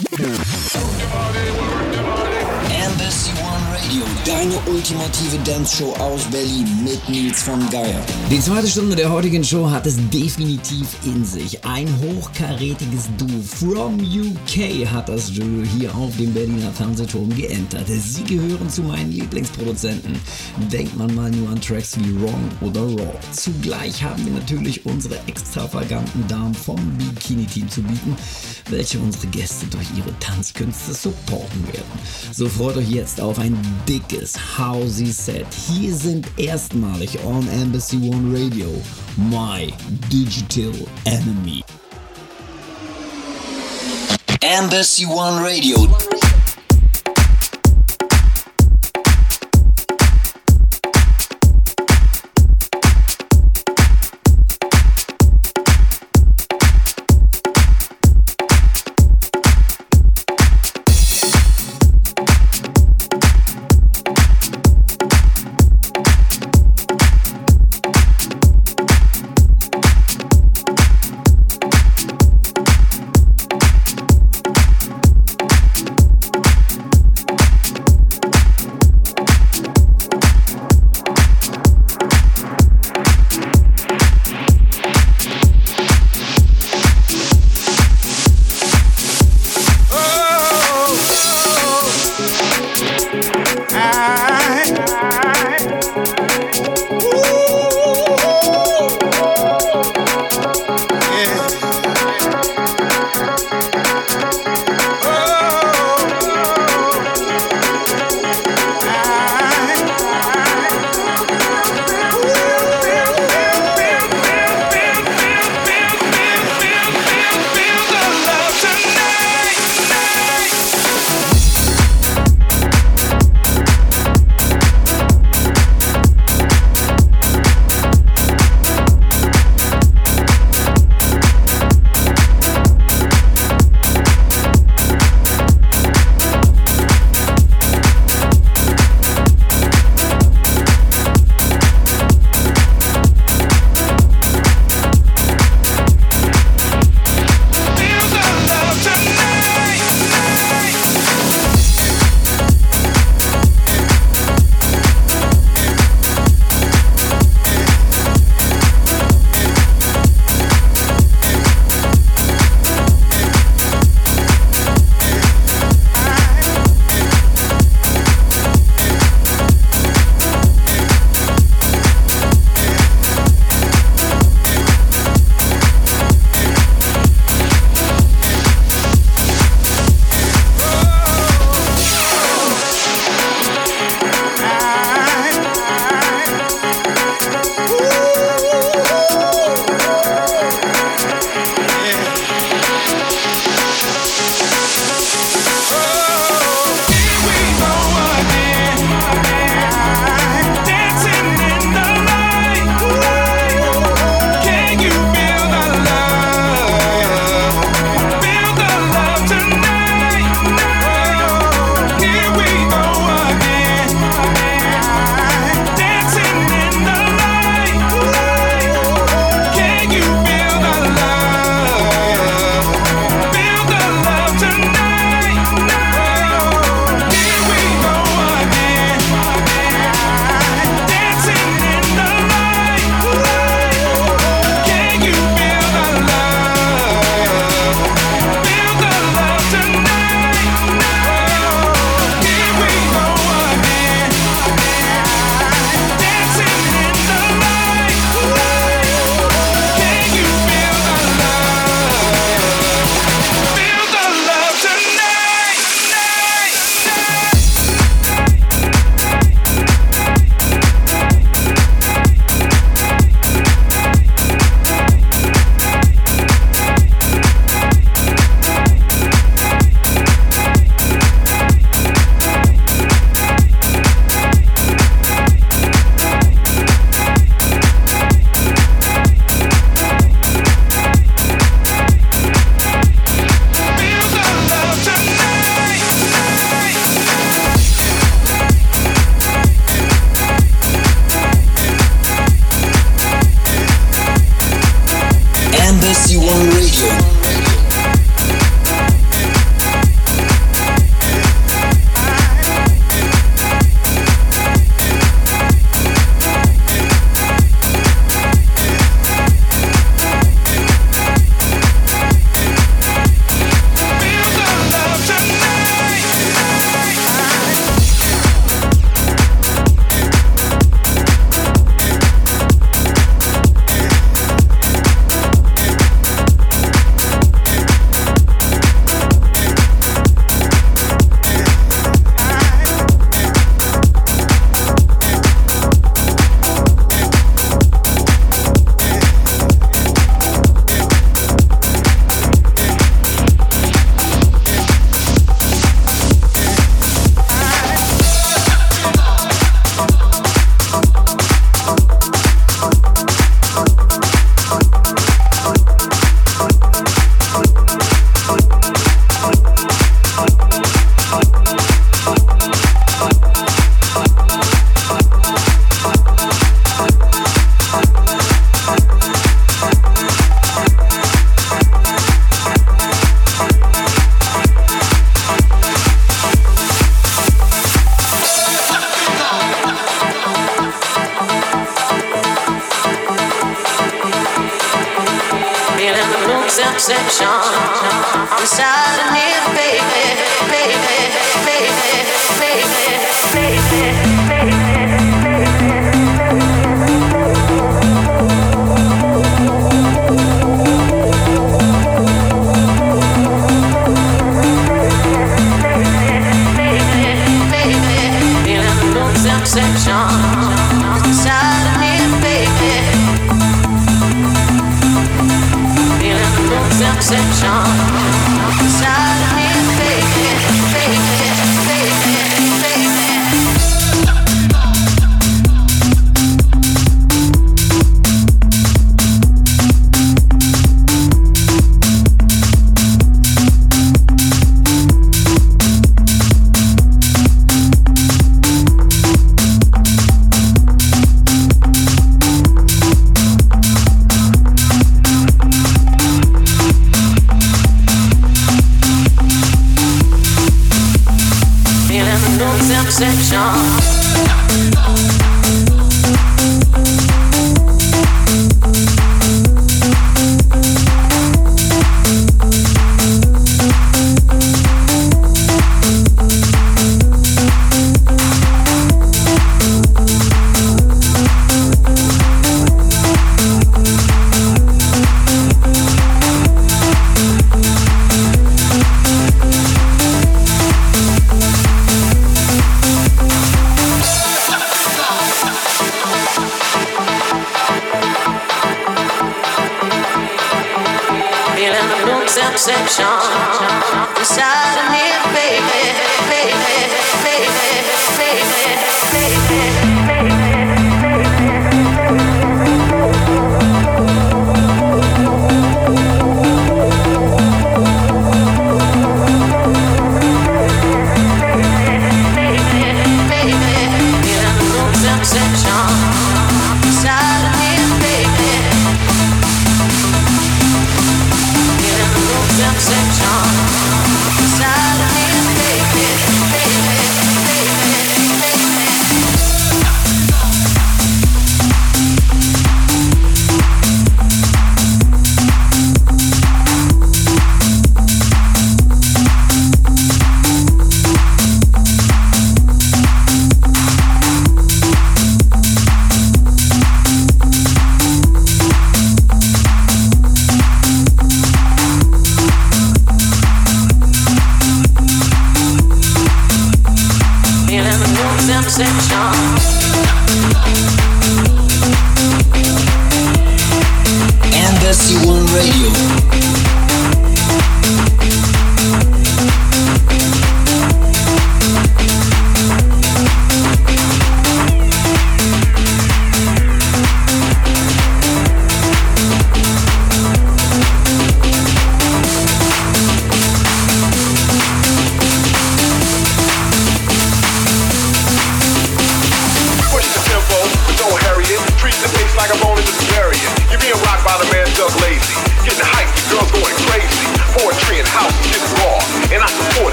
Yeah. Ultimative Dance-Show aus Berlin mit Nils von Geier. Die zweite Stunde der heutigen Show hat es definitiv in sich. Ein hochkarätiges Duo from UK hat das Duo hier auf dem Berliner Fernsehturm geentert. Sie gehören zu meinen Lieblingsproduzenten. Denkt man mal nur an Tracks wie Wrong oder Raw. Zugleich haben wir natürlich unsere extravaganten Damen vom Bikini-Team zu bieten, welche unsere Gäste durch ihre Tanzkünste supporten werden. So freut euch jetzt auf ein dickes, housey Set. Hier sind erstmalig on Embassy One Radio My Digital Enemy. Embassy One Radio.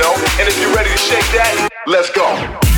know? And if you're ready to shake that, let's go.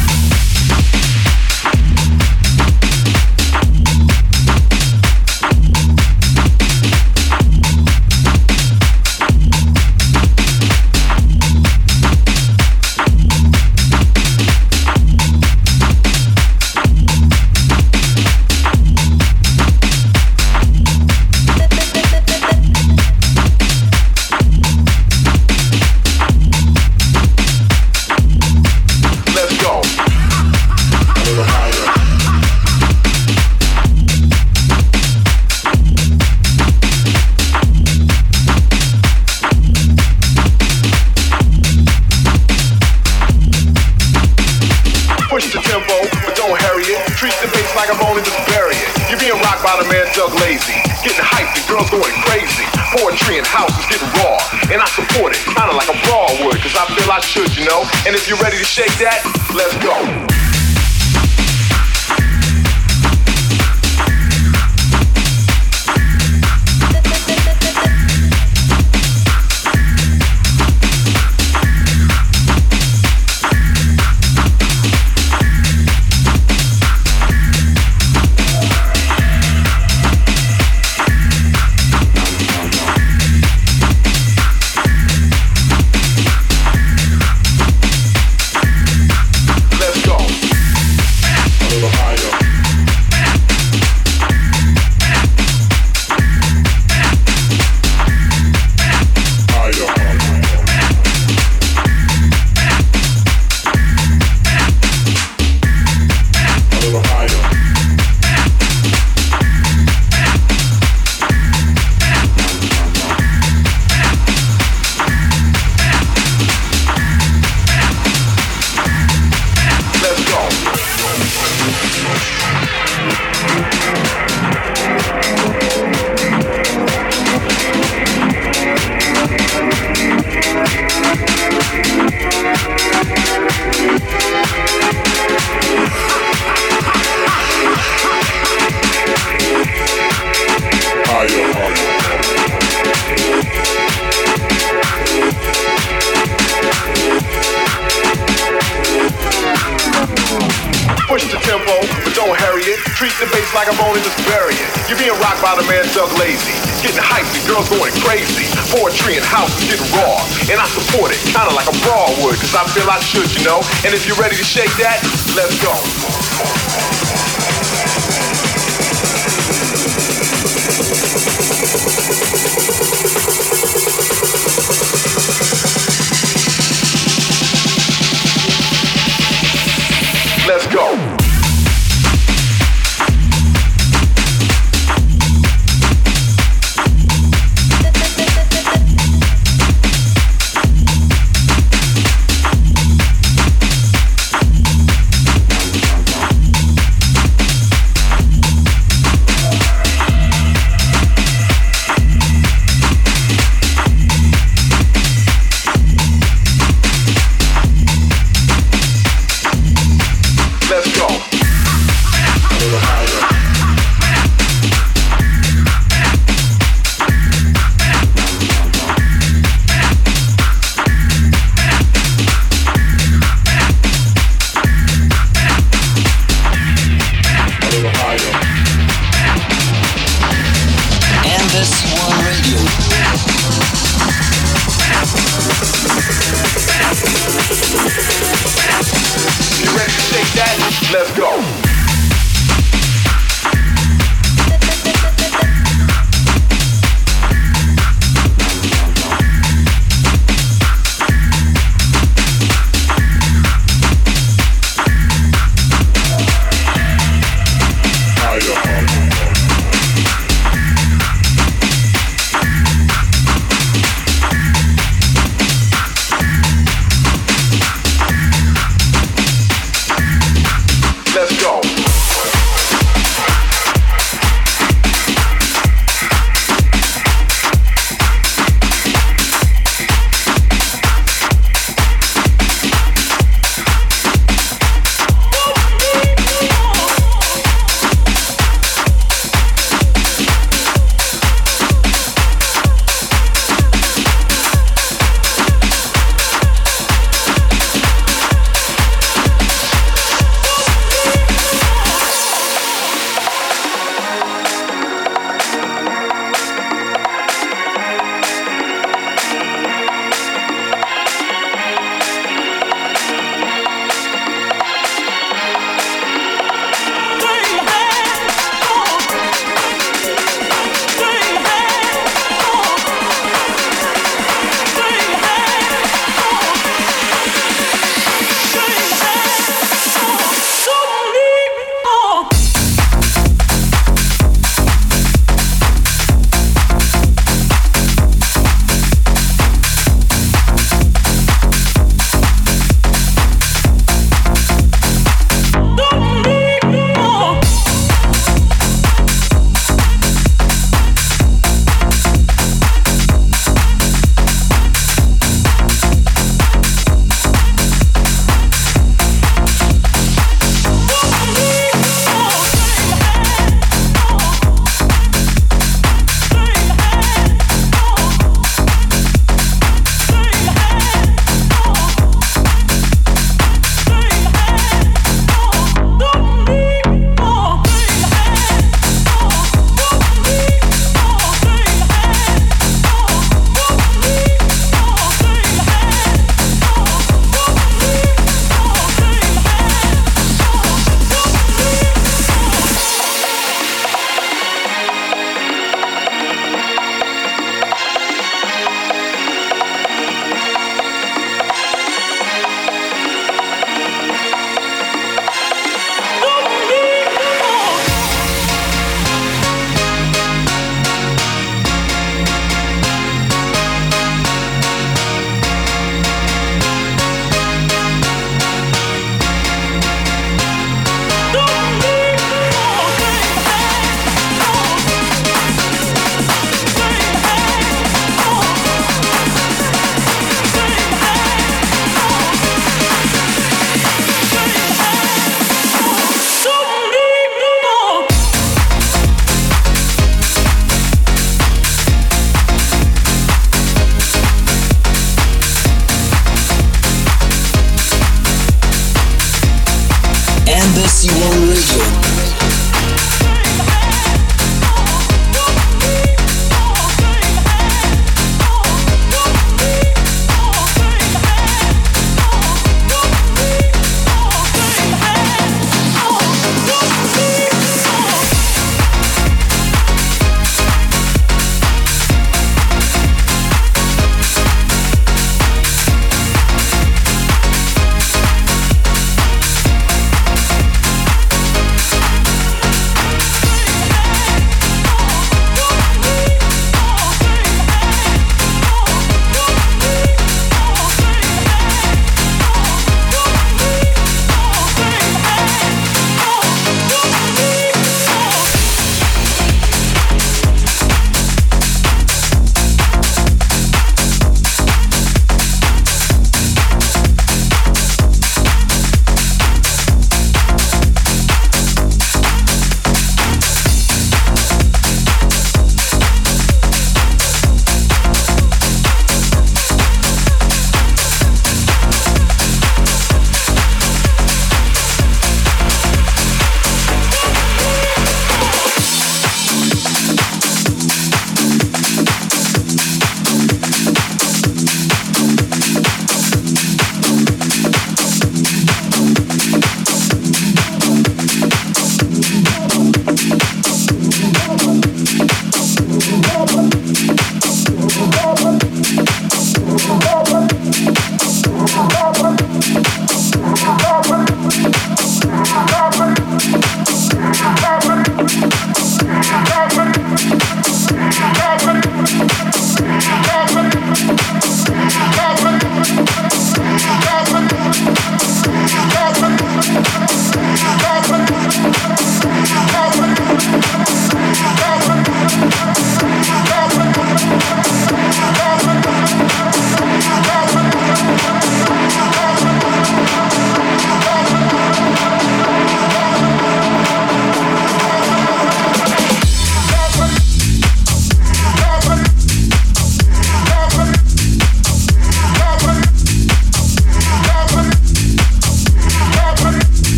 Embassy One Radio.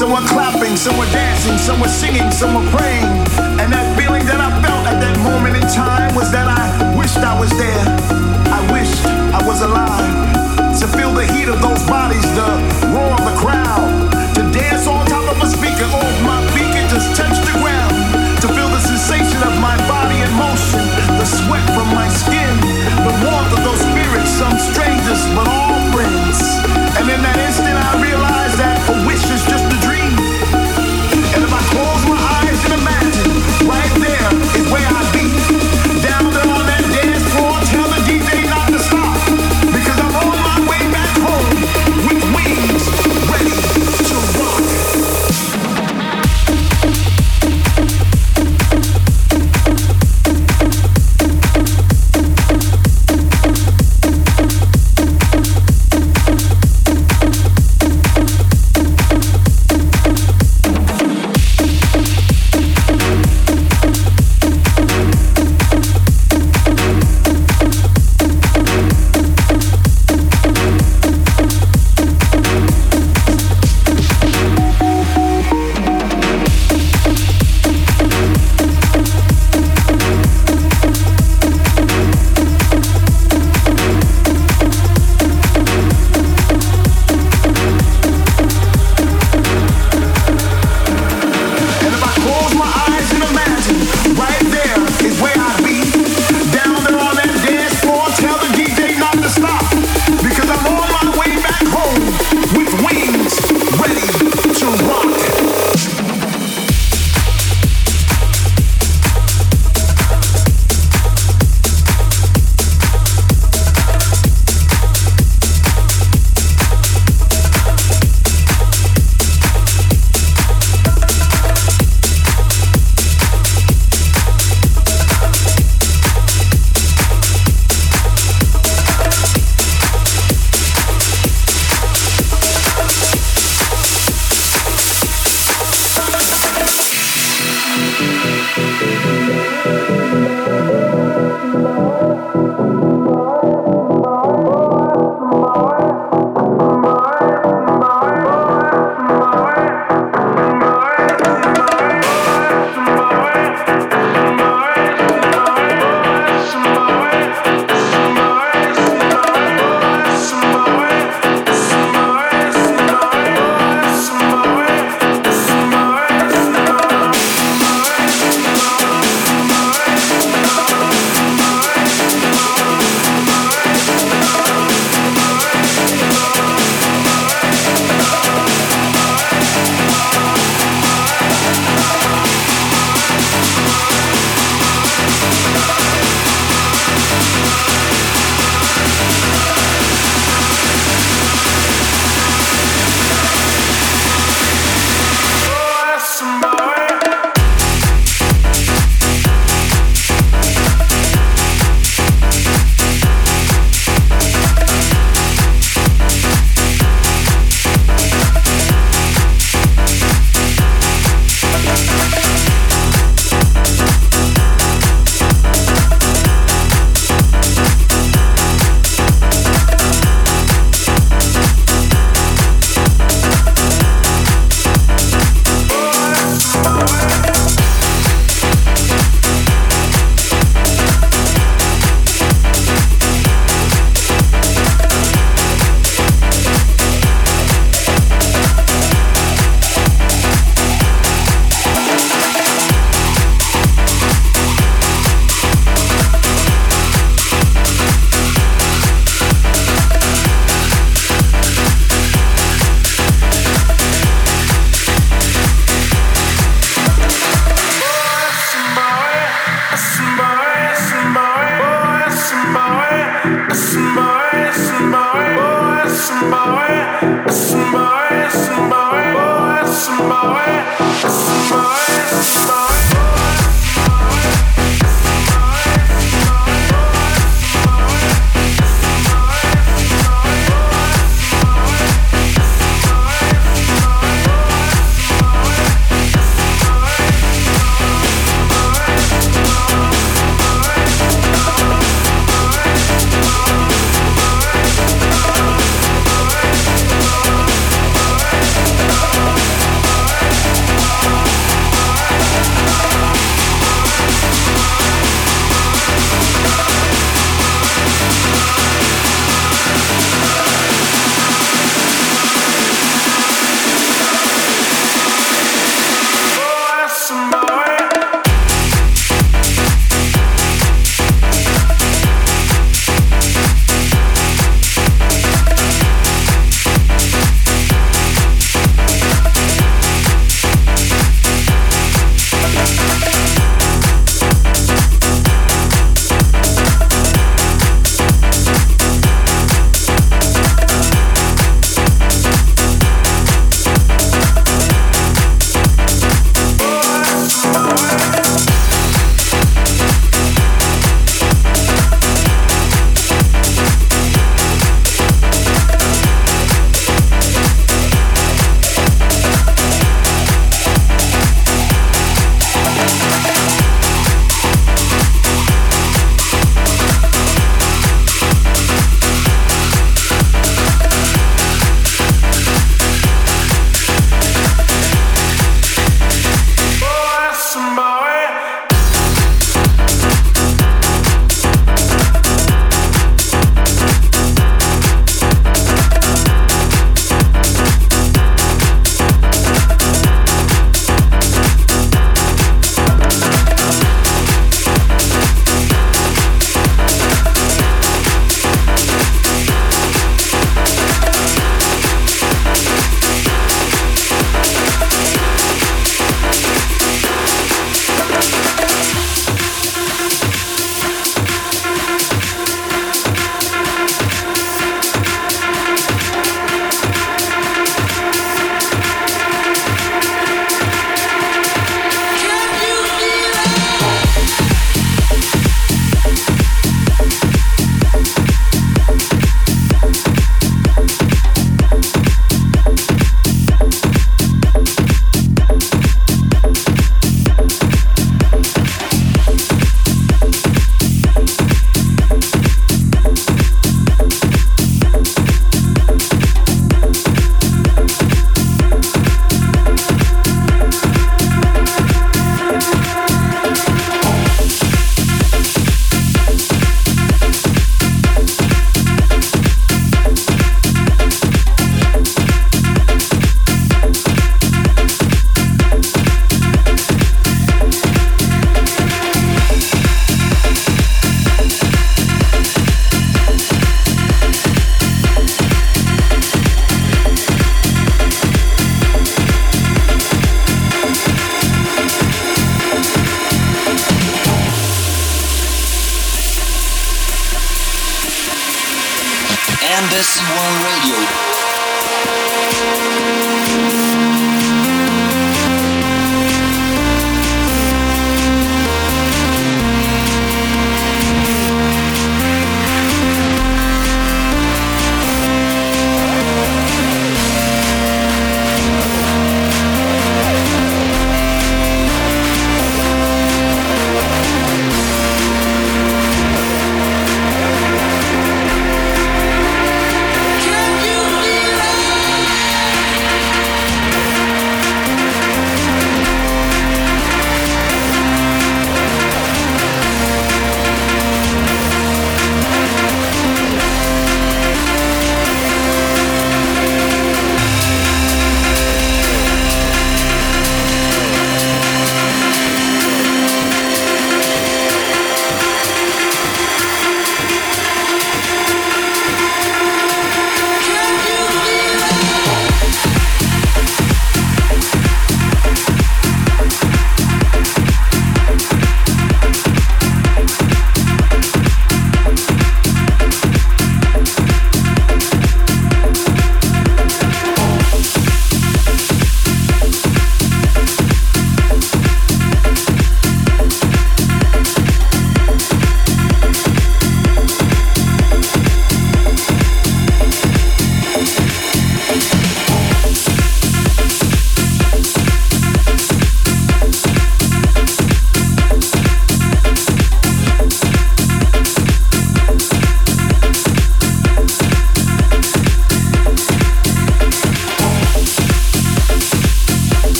Some were clapping, some were dancing, some were singing, some were praying. And that feeling that I felt at that moment in time was that I wished I was there. I wished I was alive. To feel the heat of those bodies, the roar of the crowd. To dance on top of a speaker, oh, my feet can just touch the ground. To feel the sensation of my body in motion, the sweat from my skin,